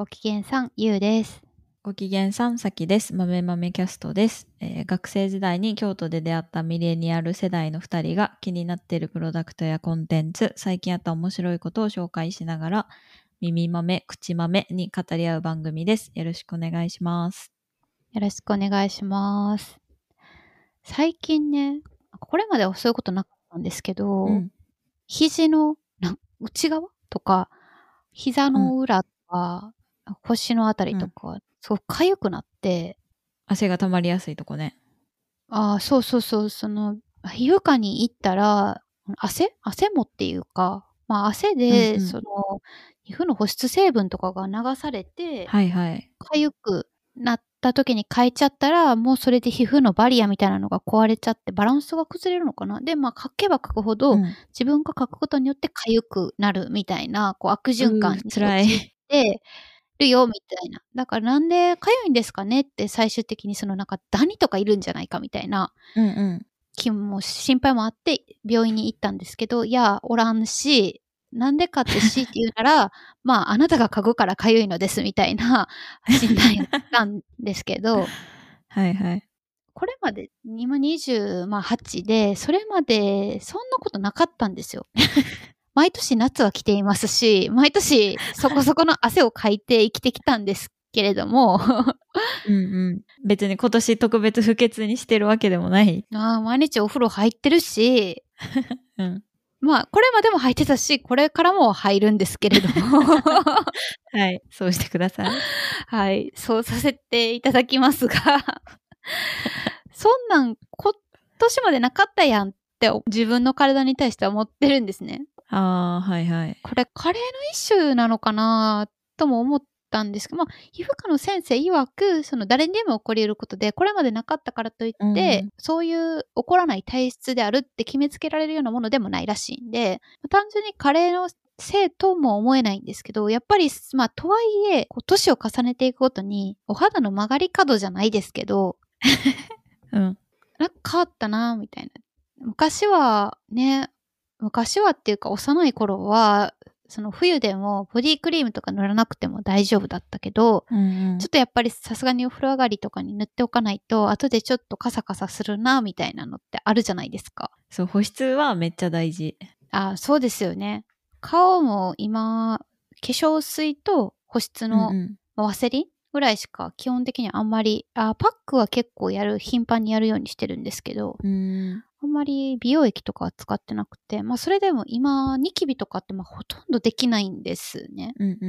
ご機嫌さん、ゆうです。ご機嫌さん、さきです。豆豆キャストです、えー学生時代に京都で出会ったミレニアル世代の2人が気になっているプロダクトやコンテンツ、最近あった面白いことを紹介しながら、耳豆、口豆に語り合う番組です。よろしくお願いします。よろしくお願いします。最近ね、これまではそういうことなかったんですけど、うん。肘の内側とか、膝の裏とか、腰のあたりとか、すごく痒くなって、汗が溜まりやすいとこね。ああ、そうそうそう、その、皮膚科に行ったら、汗？汗もっていうか、まあ汗で、うんうん。その、皮膚の保湿成分とかが流されて、はいはい。痒くなった時に変えちゃったら、もうそれで皮膚のバリアみたいなのが壊れちゃって、バランスが崩れるのかな？で、まあ、書けば書くほど、うん。自分が書くことによって痒くなるみたいな、こう悪循環に陥ってるよ、みたいな。だからなんで痒いんですかね？って最終的にそのなんかダニとかいるんじゃないかみたいなうんうん。気も心配もあって病院に行ったんですけど、いや、おらんし、なんでかってしって言うなら、まあ、あなたが嗅ぐから痒いのですみたいな診断やったんですけど、はいはい。これまで今28で、それまでそんなことなかったんですよ。毎年夏は来ていますし、毎年そこそこの汗をかいて生きてきたんですけれども、うんうん。別に今年特別不潔にしてるわけでもない。あー毎日お風呂入ってるし、うん。まあ、これまでも入ってたし、これからも入るんですけれども、はい。そうしてください。はい、そうさせていただきますが、そんなん今年までなかったやんって自分の体に対しては思ってるんですね。ああ、はいはい。これカレーの一種なのかなとも思ったんですけど、まあ、皮膚科の先生曰く、その誰にでも起こり得ることで、これまでなかったからといって、うんそういう起こらない体質であるって決めつけられるようなものでもないらしいんで、単純にカレーのせいとも思えないんですけど、やっぱり、まあ、とはいえ、年を重ねていくごとに、お肌の曲がり角じゃないですけど、うん。なんか変わったな、みたいな。昔はね、昔はっていうか幼い頃は、その冬でもボディクリームとか塗らなくても大丈夫だったけど、うんうんちょっとやっぱりさすがにお風呂上がりとかに塗っておかないと、後でちょっとカサカサするな、みたいなのってあるじゃないですか。そう、保湿はめっちゃ大事。あそうですよね。顔も今、化粧水と保湿のワセリンぐらいしか基本的にあんまり、あパックは結構やる、頻繁にやるようにしてるんですけど、うーん。あんまり美容液とかは使ってなくて、まあそれでも今、ニキビとかってまあほとんどできないんですね。うんう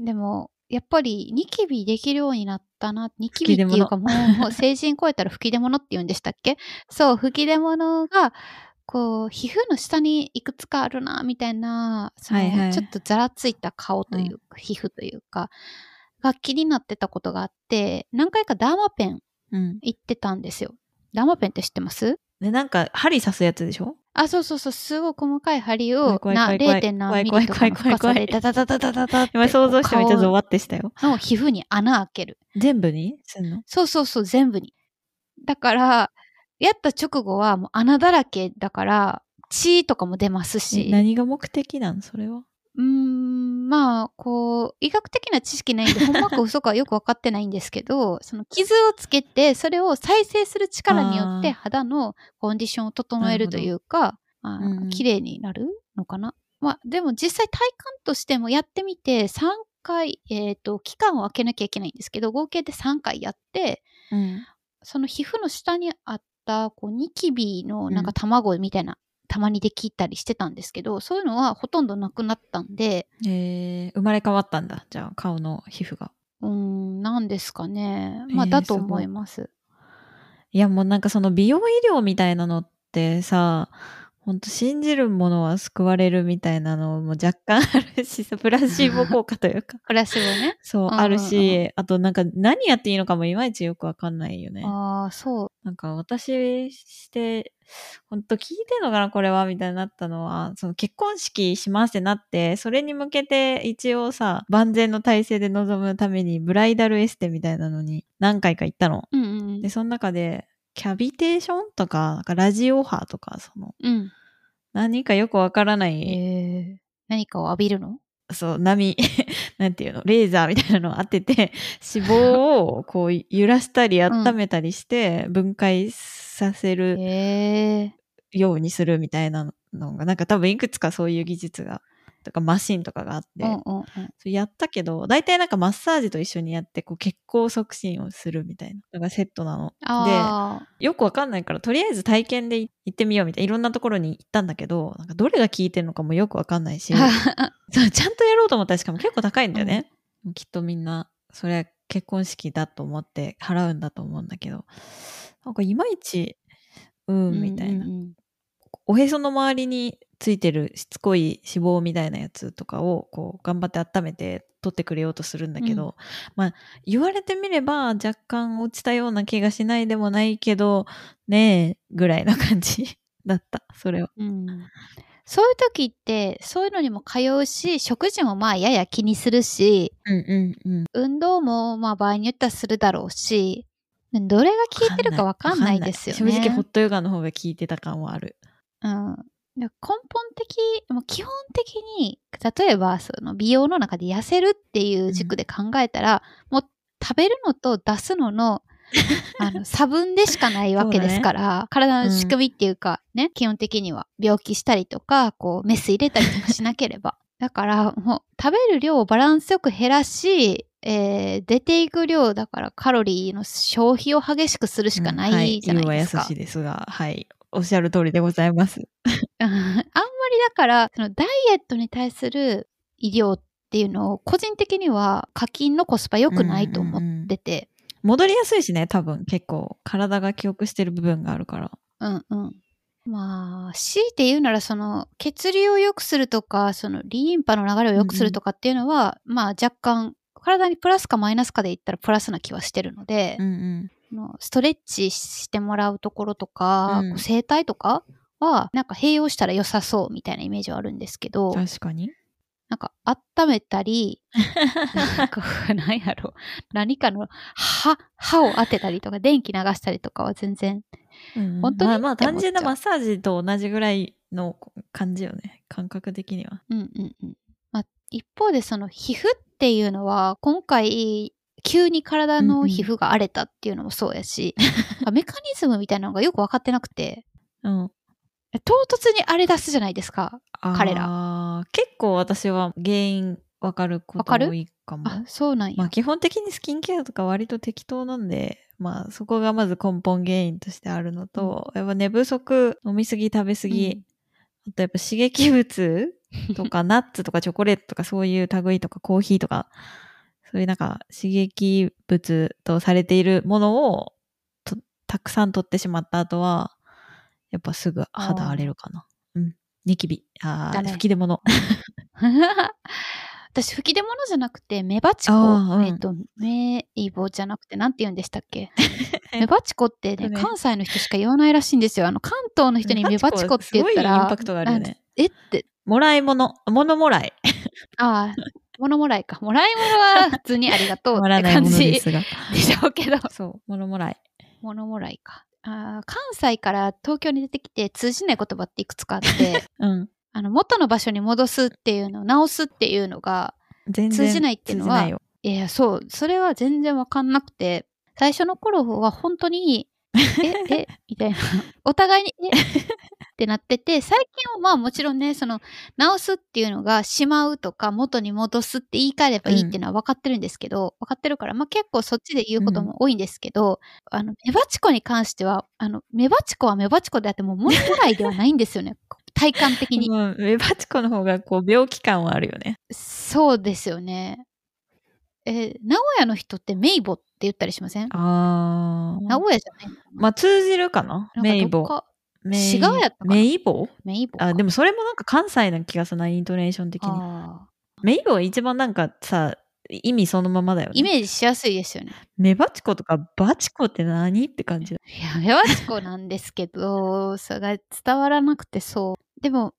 ん。でも、やっぱりニキビできるようになったな。ニキビっていうかもう、もう成人超えたら吹き出物って言うんでしたっけ？そう、吹き出物が、こう、皮膚の下にいくつかあるな、みたいな、そのはいはいちょっとざらついた顔というか、皮膚というか、が気になってたことがあって、何回かダーマペンうん。行ってたんですよ。ダーマペンって知ってます？で、なんか、針刺すやつでしょ？あ、そうそうそう、すごい細かい針を、な怖い怖い 0. 何ミリとかの深さで、ダダダダダダダって。今想像してめっちゃゾ顔ワってしたよ。の皮膚に穴開ける。全部にすんのそうそうそう、全部に。だから、やった直後はもう穴だらけだから、血とかも出ますえし。何が目的なんそれは。うーん、まあ、こう、医学的な知識ないんで、ほんまか嘘かはよくわかってないんですけど、その傷をつけて、それを再生する力によって肌のコンディションを整えるというか、まあ綺麗になるのかな。まあ、でも実際体感としてもやってみて、3回、えっ、と、期間を空けなきゃいけないんですけど、合計で3回やって、うん。その皮膚の下にあった、こう、ニキビのなんかうん卵みたいな、たまにできたりしてたんですけど、そういうのはほとんどなくなったんで、えー、生まれ変わったんだ。じゃあ、顔の皮膚が。うーん、なんですかね。まあ、えーだと思います。いや、もうなんかその美容医療みたいなのってさ、ほんと信じるものは救われるみたいなのも若干あるしさ、プラシーボ効果というか。プラシーボね。そう、あるし、あとなんか何やっていいのかもいまいちよくわかんないよね。ああ、そう。なんか私して、ほんと聞いてんのかなこれはみたいになったのは、その結婚式しますってなって、それに向けて一応さ、万全の体制で臨むためにブライダルエステみたいなのに何回か行ったの。うんうんで、その中で、キャビテーションとか、なんかラジオ波とか、その、うん。何かよくわからない、えー、何かを浴びるの？そう、波、なんていうの、レーザーみたいなのを当てて、脂肪をこう揺らしたり温めたりして分解させる。ようにするみたいなのが、なんか多分いくつかそういう技術が、とかマシンとかがあって、うんうんうん。そうやったけど、大体なんかマッサージと一緒にやって、こう血行促進をするみたいなのがセットなの。あで、よくわかんないから、とりあえず体験で行ってみようみたいな、いろんなところに行ったんだけど、なんかどれが効いてるのかもよくわかんないし、ちゃんとやろうと思ったらしかも結構高いんだよね。きっとみんな、それは結婚式だと思って払うんだと思うんだけど、なんかいまいち、うん、みたいな。うんうんうんおへその周りについてるしつこい脂肪みたいなやつとかをこう頑張って温めて取ってくれようとするんだけど、まあ言われてみれば若干落ちたような気がしないでもないけどねえぐらいな感じ だったそれは。うんそういう時って、そういうのにも通うし、食事もまあやや気にするし、うんうんうん。運動もまあ場合によってはするだろうし、どれが効いてるかわかんないですよね。正直ホットヨガの方が効いてた感はある。うん。で根本的、もう基本的に、例えばその美容の中で痩せるっていう軸で考えたら、もう食べるのと出すのの、あの差分でしかないわけですから、体の仕組みっていうか、ね、基本的には病気したりとか、こうメス入れたりとかしなければ。だからもう食べる量をバランスよく減らし、えー出ていく量だからカロリーの消費を激しくするしかなうんはいじゃないですか。言うは優しいですが、はい。おっしゃる通りでございます。う んあんまりだから、そのダイエットに対する医療っていうのを個人的には課金のコスパ良くないと思ってて、戻りやすいしね、多分結構体が記憶してる部分があるから。うんうん。まあ、強いて言うなら、その血流を良くするとか、そのリンパの流れを良くするとかっていうのは、まあ若干、体にプラスかマイナスかで言ったらプラスな気はしてるので、うんうん。ストレッチしてもらうところとか、うん整体とかは、なんか併用したら良さそうみたいなイメージはあるんですけど、確かに。なんか温めたり、なんか、何やろ、何かの歯、歯を当てたりとか、電気流したりとかは全然、うん本当にまあまあ単純なマッサージと同じぐらいの感じよね。感覚的には。うんうんうん。まあ、一方でその皮膚っていうのは、今回、急に体の皮膚が荒れたっていうのもそうやし、メカニズムみたいなのがよく分かってなくて、うん。唐突に荒れ出すじゃないですか。彼らら。結構私は原因わかること多いかも。あ、そうなんや。まあ基本的にスキンケアとか割と適当なんで、まあそこがまず根本原因としてあるのと、やっぱ寝不足、飲みすぎ、食べすぎ、あとやっぱ刺激物とか ナッツとかチョコレートとかそういう類とかコーヒーとか、そういうなんか刺激物とされているものをとたくさん取ってしまった後は、やっぱすぐ肌荒れるかな。うん。ニキビ。ああ、だね吹き出物。私、吹き出物じゃなくて、メバチコ。うんえっと、メイボじゃなくて、なんて言うんでしたっけ？メバチコってね、関西の人しか言わないらしいんですよ。あの、関東の人にメバチコって言ったすごいインらパ、クトがあるよね。えって、もらい物。物もらい。ああ、物もらいか。もらい物は普通にありがとうもって感じでですが。しょうけど、そう、物もらい。物もらいか。あー関西から東京に出てきて通じない言葉っていくつかあって、うん。あの、元の場所に戻すっていうの、直すっていうのが、全然通じないっていうのはいや、そう、それは全然わかんなくて、最初の頃は本当に、え、え、みたいな、お互いに、え、ってなってて、最近はまあもちろんね、その、直すっていうのが、しまうとか、元に戻すって言い換えればいいっていうのは分かってるんですけど、分かってるから、まあ結構そっちで言うことも多いんですけど、あの、メバチコに関しては、あの、メバチコはメバチコであっても、物もらいではないんですよね。体感的に。メバチコの方がこう病気感はあるよね。そうですよね。えー名古屋の人ってメイボって言ったりしません？あ名古屋じゃないまあ通じるかな？なんかメイボ。どっかメイ違うやったかな？メイボメイボかあ、でもそれもなんか関西な気がするな、イントネーション的に。あメイボは一番なんかさ、意味そのままだよね。ーイメージしやすいですよね。メバチコとかバチコって何？って感じだ。いや、メバチコなんですけど、それが伝わらなくてそう。でも、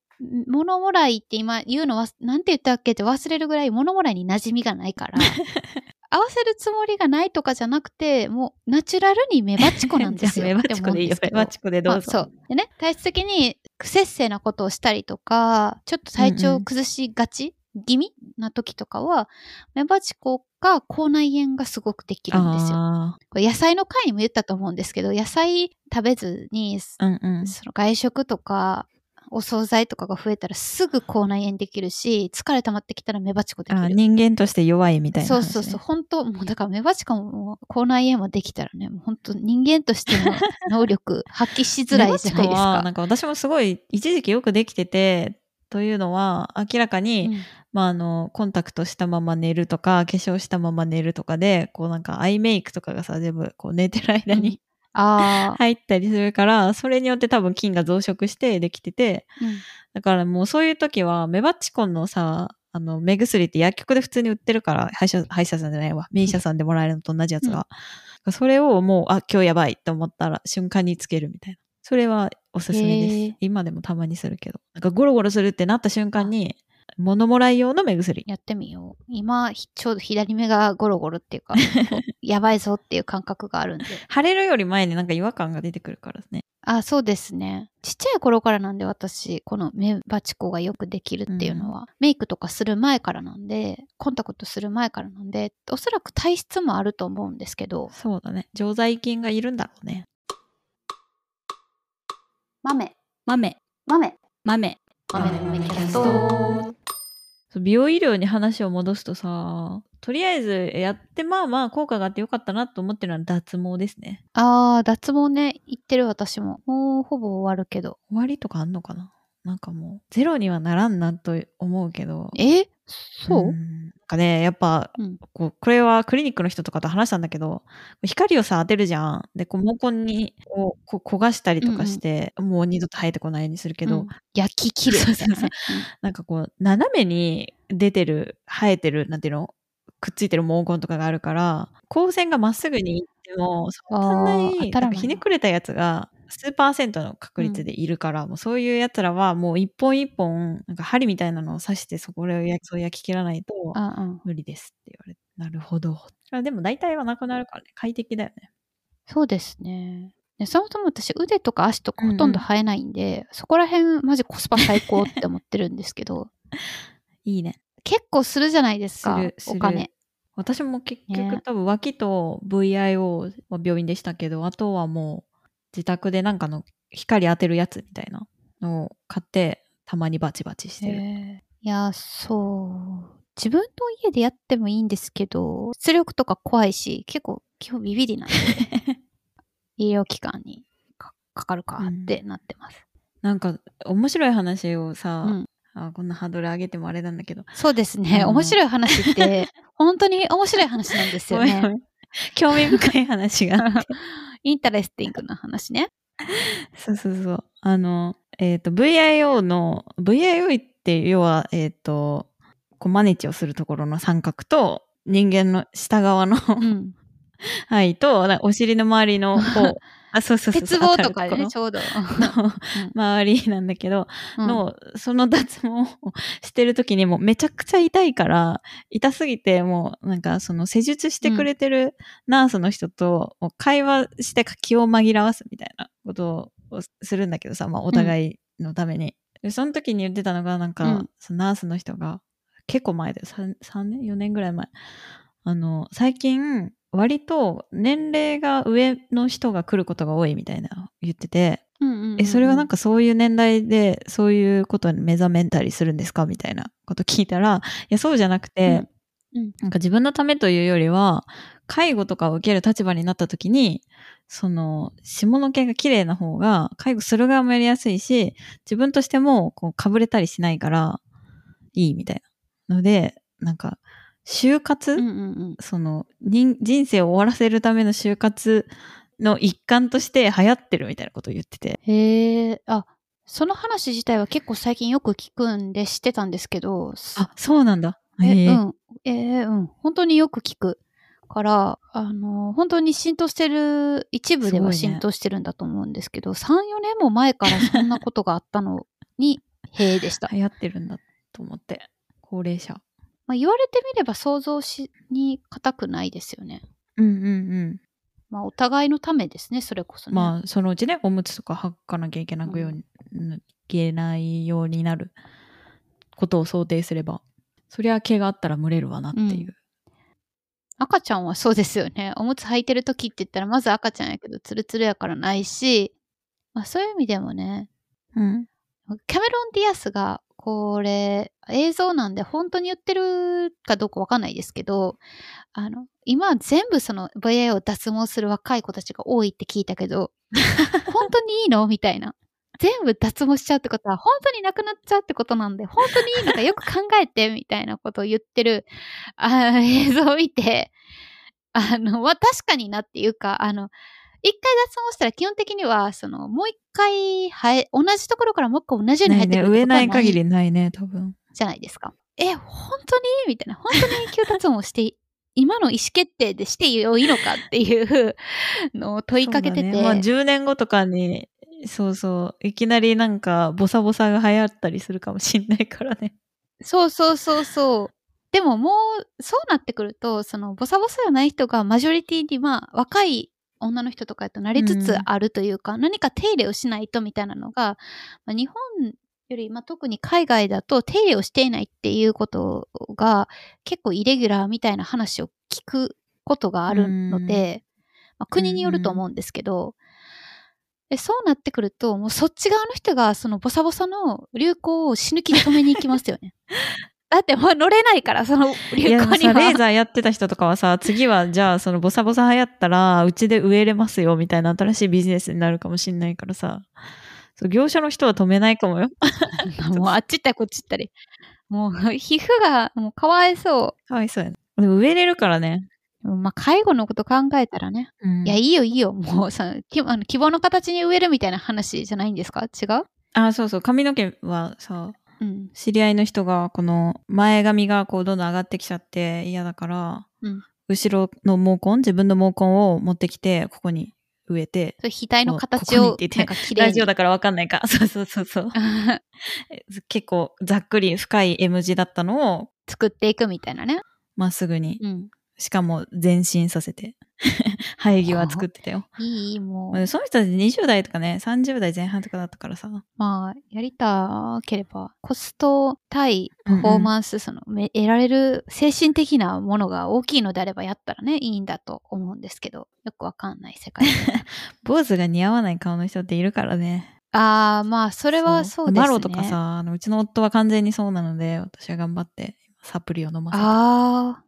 物もらいって今言うのは、なんて言ったっけって忘れるぐらい物もらいに馴染みがないから、合わせるつもりがないとかじゃなくて、もうナチュラルにメバチコなんですよ。メバチコでいいよメバチコでどうぞ。まあそう。でね、体質的に不節制なことをしたりとか、ちょっと体調を崩しがち、気味な時とかは、メバチコが口内炎がすごくできるんですよ。あこれ野菜の回にも言ったと思うんですけど、野菜食べずに、あ。うんうん。その外食とか、お惣菜とかが増えたらすぐ口内炎できるし、疲れ溜まってきたらメバチコできる。あ人間として弱いみたいな話、ね。そうそうそう。本当もうだからメバチコも口内炎もできたらね、もう本当人間としての能力発揮しづらいじゃないですか。なんか私もすごい一時期よくできてて、というのは明らかに、うんまああの、コンタクトしたまま寝るとか、化粧したまま寝るとかで、こうなんかアイメイクとかがさ、全部こう寝てる間に、入ったりするから、それによって多分菌が増殖してできてて、うんだからもうそういう時は、メバチコンのさ、あの、目薬って薬局で普通に売ってるから、歯医者、歯医者さんじゃないわ。名医者さんでもらえるのと同じやつが。それをもう、あ、今日やばいって思ったら瞬間につけるみたいな。それはおすすめへでーす。今でもたまにするけど。なんかゴロゴロするってなった瞬間に、物もらい用の目薬。やってみよう。今、ひちょうど左目がゴロゴロっていうか、やばいぞっていう感覚があるんで。腫れるより前になんか違和感が出てくるからね。あ、そうですね。ちっちゃい頃からなんで私、この目バチコがよくできるっていうのは、メイクとかする前からなんで、コンタクトする前からなんで、おそらく体質もあると思うんですけど、そうだね。常在菌がいるんだろうね。豆、豆。豆、豆。豆の豆キャスト。美容医療に話を戻すとさ、とりあえずやってまあまあ効果があってよかったなと思ってるのは脱毛ですね。あー、脱毛ね、言ってる私も。もうほぼ終わるけど。終わりとかあんのかな？なんかもうゼロにはならんなと思うけど。え？そう、んなんかね、やっぱ、うん。こうこれはクリニックの人とかと話したんだけど、光をさ当てるじゃん。で、こう毛根にこうこう焦がしたりとかして、もう二度と生えてこないようにするけど、うん。焼き切るみたいな。ね。なんかこう、斜めに出てる、生えてる、なんていうの？くっついてる毛根とかがあるから、光線がまっすぐに行っても、そんなに、ひねくれたやつが、数パーセントの確率でいるから、もうそういうやつらはもう一本一本、なんか針みたいなのを刺してそこを焼きそう焼き切らないと無理ですって言われて。なるほど。あでも大体はなくなるからね。快適だよね。そうですね。でそもそも私腕とか足とかほとんど生えないんで、そこら辺マジコスパ最高って思ってるんですけど、いいね。結構するじゃないですかお金。私も結局、ね多分脇と VIO は病院でしたけど、あとはもう自宅でなんかの光当てるやつみたいなのを買って、たまにバチバチしてる。いや、そう。自分の家でやってもいいんですけど、出力とか怖いし、結構基本ビビりなんで、医療機関にかかかるかってなってます。なんか面白い話をさ、うんあこんなハードル上げてもあれなんだけど。そうですね。うん面白い話って、本当に面白い話なんですよね。興味深い話があって。interesting な話ね。そうそうそう。あの、えっ、と、VIO の、VIO って要は、えっ、と、こうマネチをするところの三角と、人間の下側の、うん。はい、と、なお尻の周りの、こう、あ、そうそうそう。鉄棒とかでね、ちょうど。周りなんだけど、うんの、その脱毛をしてる時にもうめちゃくちゃ痛いから、痛すぎてもうなんかその施術してくれてるナースの人と会話して気を紛らわすみたいなことをするんだけどさ、まあお互いのために。でその時に言ってたのがなんか、うんそのナースの人が結構前だよ。3, 3年 ?4 年ぐらい前。あの、最近割と年齢が上の人が来ることが多いみたいな言ってて、うんうんうんえ、それはなんかそういう年代でそういうことに目覚めたりするんですか？みたいなこと聞いたら、いや、そうじゃなくて、うん。うん。なんか自分のためというよりは、介護とかを受ける立場になった時に、その、下の毛が綺麗な方が、介護する側もやりやすいし、自分としても、こう、かぶれたりしないから、いいみたいな。ので、なんか、就活、うんうんうんその人人生を終わらせるための就活の一環として流行ってるみたいなことを言ってて。へえ、あ、その話自体は結構最近よく聞くんで知ってたんですけど、あ、そうなんだ。え、うん。えーうん。本当によく聞くから、あの、本当に浸透してる、一部ですは浸透してるんだと思うんですけど、3、4年も前からそんなことがあったのに、へえでした。流行ってるんだと思って。高齢者。まあ、言われてみれば想像しに難くないですよね。うんうんうん。まあ、お互いのためですね、それこそね。まあ、そのうちね、おむつとか履かなきゃいけなくように、いけないようになることを想定すれば。そりゃ毛があったら蒸れるわなっていう。赤ちゃんはそうですよね。おむつ履いてる時って言ったら、まず赤ちゃんやけど、ツルツルやからないし、まあそういう意味でもね、うん。キャメロン・ディアスが、これ、映像なんで本当に言ってるかどうかわかんないですけど、あの、今全部その VA を脱毛する若い子たちが多いって聞いたけど、本当にいいの？みたいな。全部脱毛しちゃうってことは、本当になくなっちゃうってことなんで、本当にいいのかよく考えて、みたいなことを言ってる、あ映像を見て、あの、まあ、確かになっていうか、あの、一回脱毛したら基本的には、その、もう一回生え、同じところからもう一回同じように生えてね、くる植えない限りないね、多分。じゃないですか。え、本当に？みたいな。本当に永久脱毛して、今の意思決定でしていいのかっていうのを問いかけてて。ねまあ10年後とかに、そうそう、いきなりなんか、ボサボサが流行ったりするかもしんないからね。そうそうそうそう。でももう、そうなってくると、その、ボサボサじゃない人がマジョリティに、まあ、若い女の人とかやとなりつつあるというか、何か手入れをしないとみたいなのが、まあ、日本より、まあ、特に海外だと手入れをしていないっていうことが結構イレギュラーみたいな話を聞くことがあるので、まあ、国によると思うんですけど、でそうなってくると、もうそっち側の人がそのボサボサの流行を死ぬ気で止めに行きますよね。だってもう乗れないから、その流いや、行には。さ、レーザーやってた人とかはさ、次はじゃあそのボサボサ流行ったら、うちで植えれますよ、みたいな新しいビジネスになるかもしんないからさ。そう業者の人は止めないかもよ。もうあっち行ったりこっち行ったり。もう皮膚がもうかわいそかわいそうやな。でも植えれるからね。う。まあ介護のこと考えたらね。うんいや、いいよいいよ。もうさ、きあの希望の形に植えるみたいな話じゃないんですか？違う？あ、そうそう。髪の毛はさ、うん。知り合いの人が、この前髪がこうどんどん上がってきちゃって嫌だから、うん後ろの毛根、自分の毛根を持ってきて、ここに植えて、額の形ここにをってて。ラジオだからわかんないか。そうそうそうそう。結構ざっくり深い M 字だったのを、作っていくみたいなね。まっすぐに、うん。しかも前進させて、生え際作ってたよ。いい、もまあう。その人たち20代とかね、30代前半とかだったからさ。まあ、やりたければ、コスト対パフォーマンス、その、め得られる精神的なものが大きいのであればやったらね、いいんだと思うんですけど、よくわかんない世界で。坊主が似合わない顔の人っているからね。ああ、まあ、それはそうですね。マロとかさ、あのうちの夫は完全にそうなので、私は頑張ってサプリを飲ませて。ああ。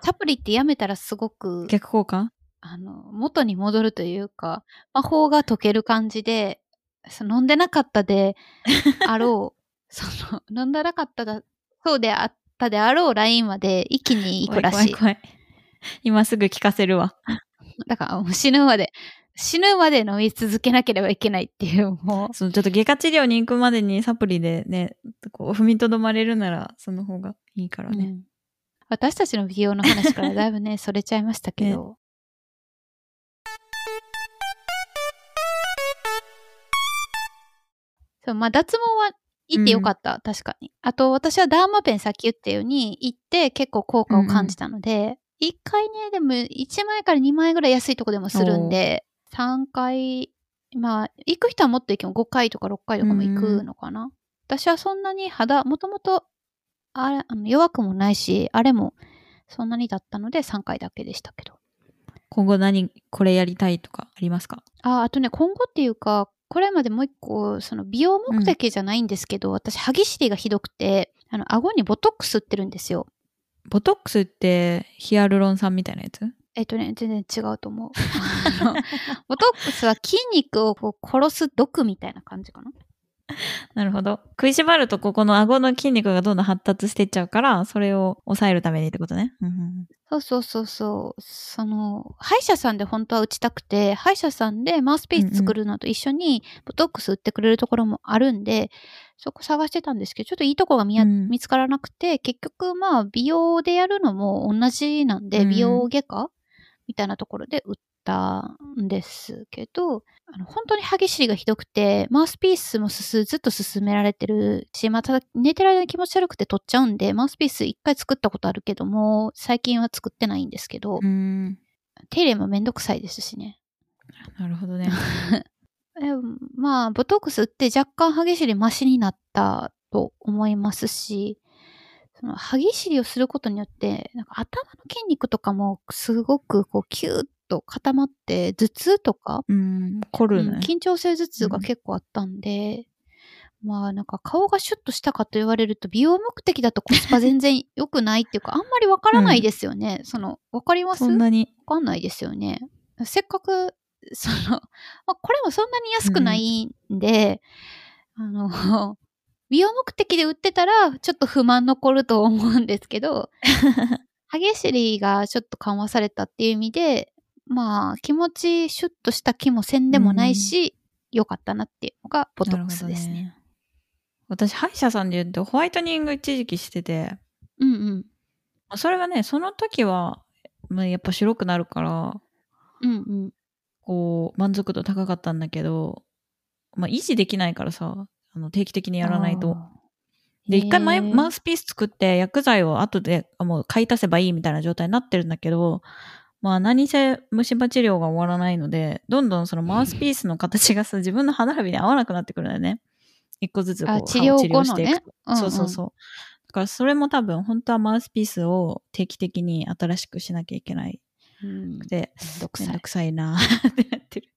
サプリってやめたらすごく、逆効果あの、元に戻るというか、魔法が解ける感じで、その飲んでなかったであろう、その、飲んでなかっただ、そうであったであろうラインまで一気に行くらしい。怖い怖い今すぐ聞かせるわ。だから死ぬまで、死ぬまで飲み続けなければいけないっていう、もう、そのちょっと外科治療に行くまでにサプリでね、こう踏みとどまれるなら、その方がいいからね。うん私たちの美容の話からだいぶね、それちゃいましたけど。そう、まあ脱毛は行ってよかった、確かに。あと、私はダーマペンさっき言ったように行って結構効果を感じたので、1回ね、でも1万円から2万円ぐらい安いとこでもするんで、3回、まあ、行く人はもっと行けも5回とか6回とかも行くのかな。私はそんなに肌、もともとあれあの弱くもないし、あれもそんなにだったので3回だけでしたけど。今後何、これやりたいとかありますか？あ、あとね、今後っていうか、これまでもう一個、その美容目的じゃないんですけど、私、歯ぎしりがひどくて、あの、顎にボトックス打ってるんですよ。ボトックスってヒアルロン酸みたいなやつ？えっとね、全然違うと思う。ボトックスは筋肉をこう殺す毒みたいな感じかな。なるほど。食いしばるとここの顎の筋肉がどんどん発達していっちゃうから、それを抑えるためにってことね。うんうんそうそうそうそう。その、歯医者さんで本当は打ちたくて、歯医者さんでマウスピース作るのと一緒にボトックス売ってくれるところもあるんで、そこ探してたんですけど、ちょっといいとこが見や、うん見つからなくて、結局まあ美容でやるのも同じなんで、うん美容外科みたいなところで売ったんですけど、あの本当に歯ぎしりがひどくて、マウスピースもすすずっと勧められてるし、まあ、ただ寝てる間に気持ち悪くて取っちゃうんで、マウスピース一回作ったことあるけども、最近は作ってないんですけど、うん。手入れもめんどくさいですしね。なるほどね。まあ、ボトックス打って若干歯ぎしりマシになったと思いますし、その歯ぎしりをすることによって、なんか頭の筋肉とかもすごくこうキューッと固まって、頭痛とか、うん、凝るね。うん緊張性頭痛が結構あったんで、まあなんか顔がシュッとしたかと言われると美容目的だとコスパ全然良くないっていうか、あんまりわからないですよね。その、わかります？そんなに？わかんないですよね。せっかく、その、まあ、これもそんなに安くないんで、あの、美容目的で売ってたら、ちょっと不満残ると思うんですけど、歯ぎしりがちょっと緩和されたっていう意味で、まあ、気持ちシュッとした気もせんでもないし、良かったなっていうのがボトックスですね。ね。私、歯医者さんで言うと、ホワイトニング一時期してて、うんうん。それがね、その時は、まあ、やっぱ白くなるから、うんうん。こう、満足度高かったんだけど、まあ、維持できないからさ、あの定期的にやらないと。で、一回ママウスピース作って薬剤を後であもう買い足せばいいみたいな状態になってるんだけど、まあ何せ虫歯治療が終わらないので、どんどんそのマウスピースの形がさ、自分の歯並びに合わなくなってくるんだよね。一個ずつこうあ治療治療していくと。うんうんそうそうそう。だからそれも多分本当はマウスピースを定期的に新しくしなきゃいけないうんくて、めんどくさいなってなってる。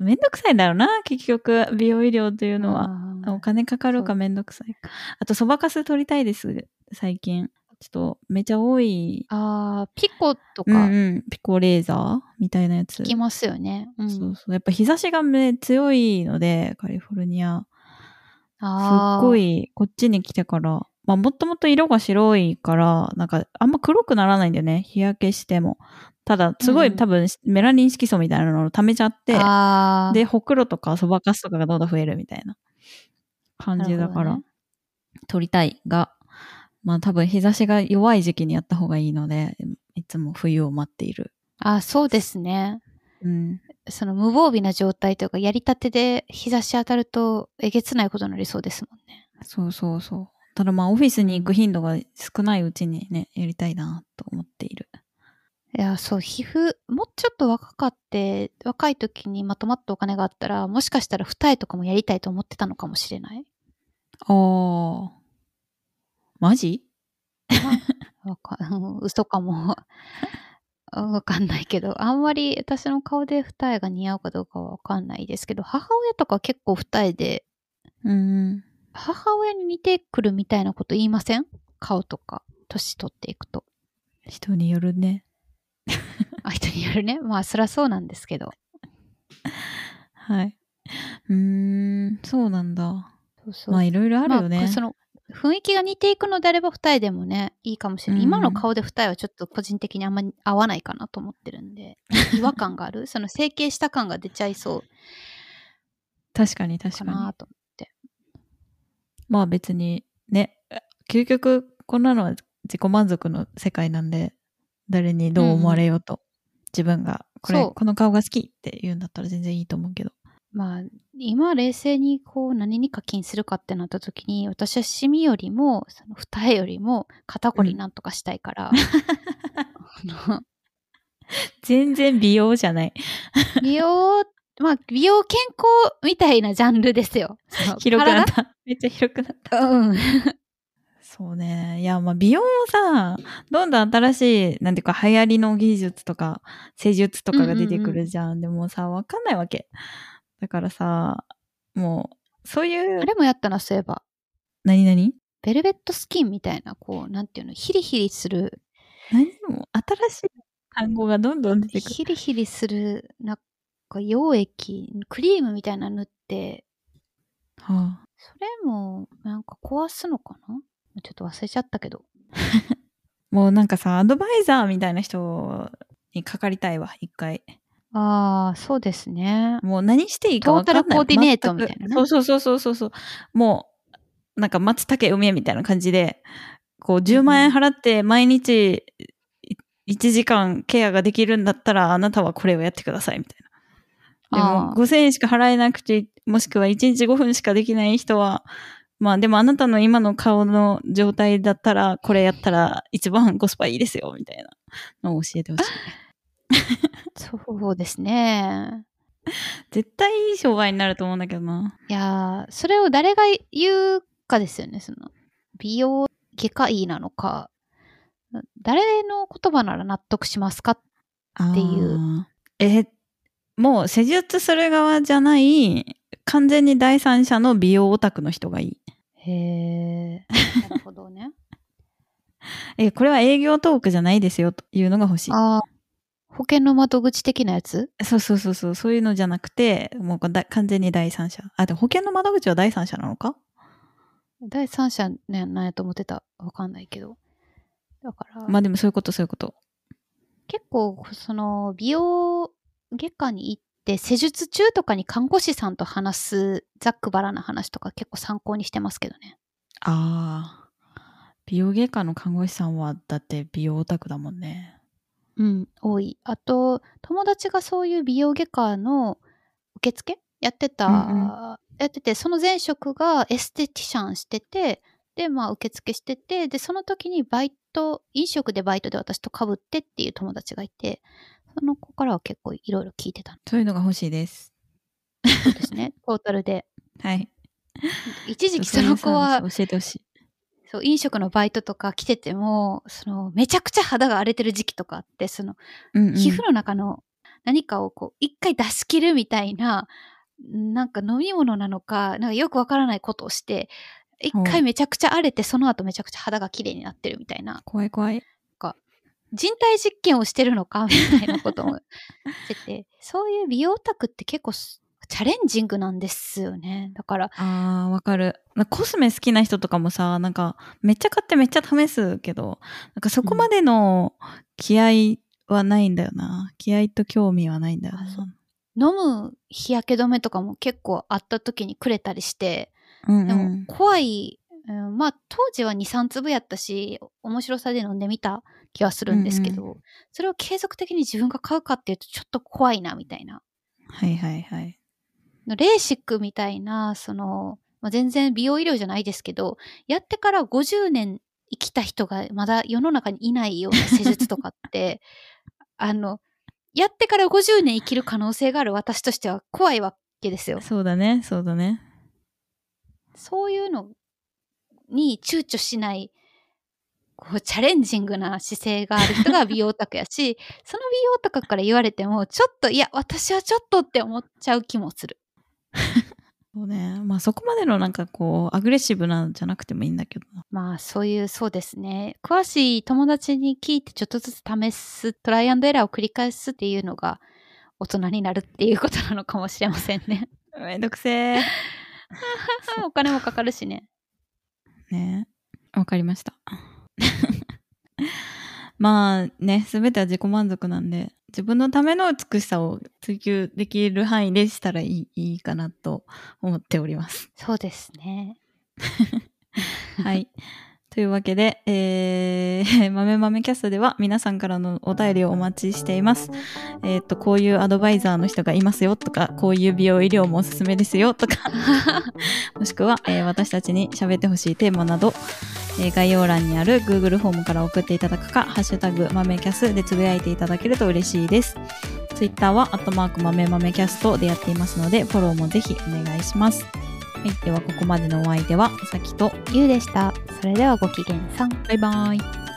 めんどくさいんだろうな、結局、美容医療というのは。お金かかるかめんどくさいか。あと、そばかす取りたいです、最近。ちょっと、めちゃ多い。あーピコとうんかうん。ピコレーザーみたいなやつ。聞きますよね。うん、そうそう。やっぱ日差しがめ強いので、カリフォルニア。すあーっごい、こっちに来てから、まあ、もっともっと色が白いから、なんか、あんま黒くならないんだよね。日焼けしても。ただ、すごい、うん多分、メラニン色素みたいなのを溜めちゃって、で、ほくろとかそばかすとかがどんどん増えるみたいな感じだから、ね取りたいが、まあ多分日差しが弱い時期にやった方がいいので、いつも冬を待っている。あ、そうですね。うん。その無防備な状態というか、やりたてで日差し当たるとえげつないことになりそうですもんね。そうそうそう。ただまあオフィスに行く頻度が少ないうちにね、やりたいなと思っている。いや、そう、皮膚、もうちょっと若かって、若い時にまとまったお金があったら、もしかしたら二重とかもやりたいと思ってたのかもしれない。あー。マジ？わかうん 嘘かも。わかんないけど、あんまり私の顔で二重が似合うかどうかはわかんないですけど、母親とか結構二重で、うん。母親に似てくるみたいなこと言いません？顔とか、年取っていくと。人によるね。あ、人によるね。まあ、そりゃそうなんですけど。はい。うーん、そうなんだ。そうそうまあいろいろあるよね。まあ、その雰囲気が似ていくのであれば二重でもねいいかもしれない、うん今の顔で二重はちょっと個人的にあんまり合わないかなと思ってるんで 違和感がある？その整形した感が出ちゃいそう。確かに確かに。かなとまあ別にね、究極こんなのは自己満足の世界なんで、誰にどう思われようと、自分がこれ、この顔が好きって言うんだったら全然いいと思うけど。まあ今冷静にこう何に課金するかってなった時に私はシミよりもその二重よりも肩こりなんとかしたいから、あの全然美容じゃない。美容まあ美容健康みたいなジャンルですよ広くなった。めっちゃ広くなった。体うんそうね。いや、まあ美容もさ、どんどん新しい、なんていうか流行りの技術とか、施術とかが出てくるじゃん。でもさ、わかんないわけ。だからさ、もう、そういうあ、れもやったなそういえば。何々？ベルベットスキンみたいな、こう、なんていうの、ヒリヒリする、何？も新しい単語がどんどん出てくる。ヒリヒリする、なんか溶液、クリームみたいなの塗って、はあ。それも、なんか壊すのかな？ちょっと忘れちゃったけど。もうなんかさ、アドバイザーみたいな人にかかりたいわ、一回。ああ、そうですね。もう何していいか分かんない。トータルコーディネートみたいなねそうそうそうそうそうそう。もう、なんか松茸梅みたいな感じで、こう10万円払って毎日1時間ケアができるんだったら、あなたはこれをやってくださいみたいな。でもあー5000円しか払えなくて、もしくは1日5分しかできない人は、まあでもあなたの今の顔の状態だったら、これやったら一番コスパいいですよ、みたいなのを教えてほしい。そうですね。絶対いい商売になると思うんだけどな。いやー、それを誰が言うかですよね、その、美容外科医なのか、誰の言葉なら納得しますかっていうえ、もう施術する側じゃない、完全に第三者の美容オタクの人がいい。へえ。なるほどね。え、これは営業トークじゃないですよというのが欲しい。ああ、保険の窓口的なやつ？そうそうそうそう、そういうのじゃなくて、もうだ完全に第三者。あ、でも保険の窓口は第三者なのか？第三者ねなんやと思ってた。わかんないけど。だから、まあでもそういうことそういうこと。結構、その、美容外科に行って、施術中とかに看護師さんと話すざっくばらな話とか結構参考にしてますけどね。ああ。美容外科の看護師さんはだって美容オタクだもんね。うん、多い。あと、友達がそういう美容外科の受付やってた、うんやってて、その前職がエステティシャンしてて、で、まあ、受付してて、で、その時にバイト、飲食でバイトで私と被ってっていう友達がいて、その子からは結構いろいろ聞いてたそういうのが欲しいです。んですね、トータルで。はい。一時期その子は、教えてほしい。そう、飲食のバイトとか来てても、その、めちゃくちゃ肌が荒れてる時期とかあって、その、うんうん。皮膚の中の何かをこう、一回出し切るみたいな、なんか飲み物なのか、なんかよくわからないことをして、一回めちゃくちゃ荒れて、その後めちゃくちゃ肌が綺麗になってるみたいな、怖い怖い。人体実験をしてるのかみたいなこともしてて、そういう美容オタクって結構すチャレンジングなんですよね。だから、あー、わかる。なコスメ好きな人とかもさ、なんか、めっちゃ買ってめっちゃ試すけど、なんかそこまでの気合はないんだよな。気合と興味はないんだよな。飲む日焼け止めとかも結構あった時にくれたりして、うんでもうん。怖い、うん、まあ当時は2、3粒やったし、面白さで飲んでみた気はするんですけど、うんそれを継続的に自分が買うかっていうとちょっと怖いなみたいな。はいはいはい。レーシックみたいな、その、まあ、全然美容医療じゃないですけど、やってから50年生きた人がまだ世の中にいないような施術とかって、あの、やってから50年生きる可能性がある私としては怖いわけですよ。そうだね、そうだね。そういうのに躊躇しない、こう、チャレンジングな姿勢がある人が美容オタクやし、その美容オタクから言われても、ちょっと、いや、私はちょっとって思っちゃう気もする。そうね。まあそこまでのなんかこう、アグレッシブなんじゃなくてもいいんだけどな。まあ、そういう、そうですね。詳しい友達に聞いてちょっとずつ試す、トライアンドエラーを繰り返すっていうのが、大人になるっていうことなのかもしれませんね。めんどくせー。お金もかかるしね。ねわかりました。まあね、すべては自己満足なんで、自分のための美しさを追求できる範囲でしたらいい いいかなと思っております。そうですね。はい。というわけで、えー、豆豆キャストでは皆さんからのお便りをお待ちしています。えっ、と、こういうアドバイザーの人がいますよとか、こういう美容医療もおすすめですよとか、もしくは、えー私たちに喋ってほしいテーマなど、えー概要欄にある Google フォームから送っていただくか、ハッシュタグ豆キャスでつぶやいていただけると嬉しいです。Twitter は、アットマーク豆豆キャストでやっていますので、フォローもぜひお願いします。はい。では、ここまでのお相手は、さきと、ゆうでした。それではごきげんさん。バイバイ。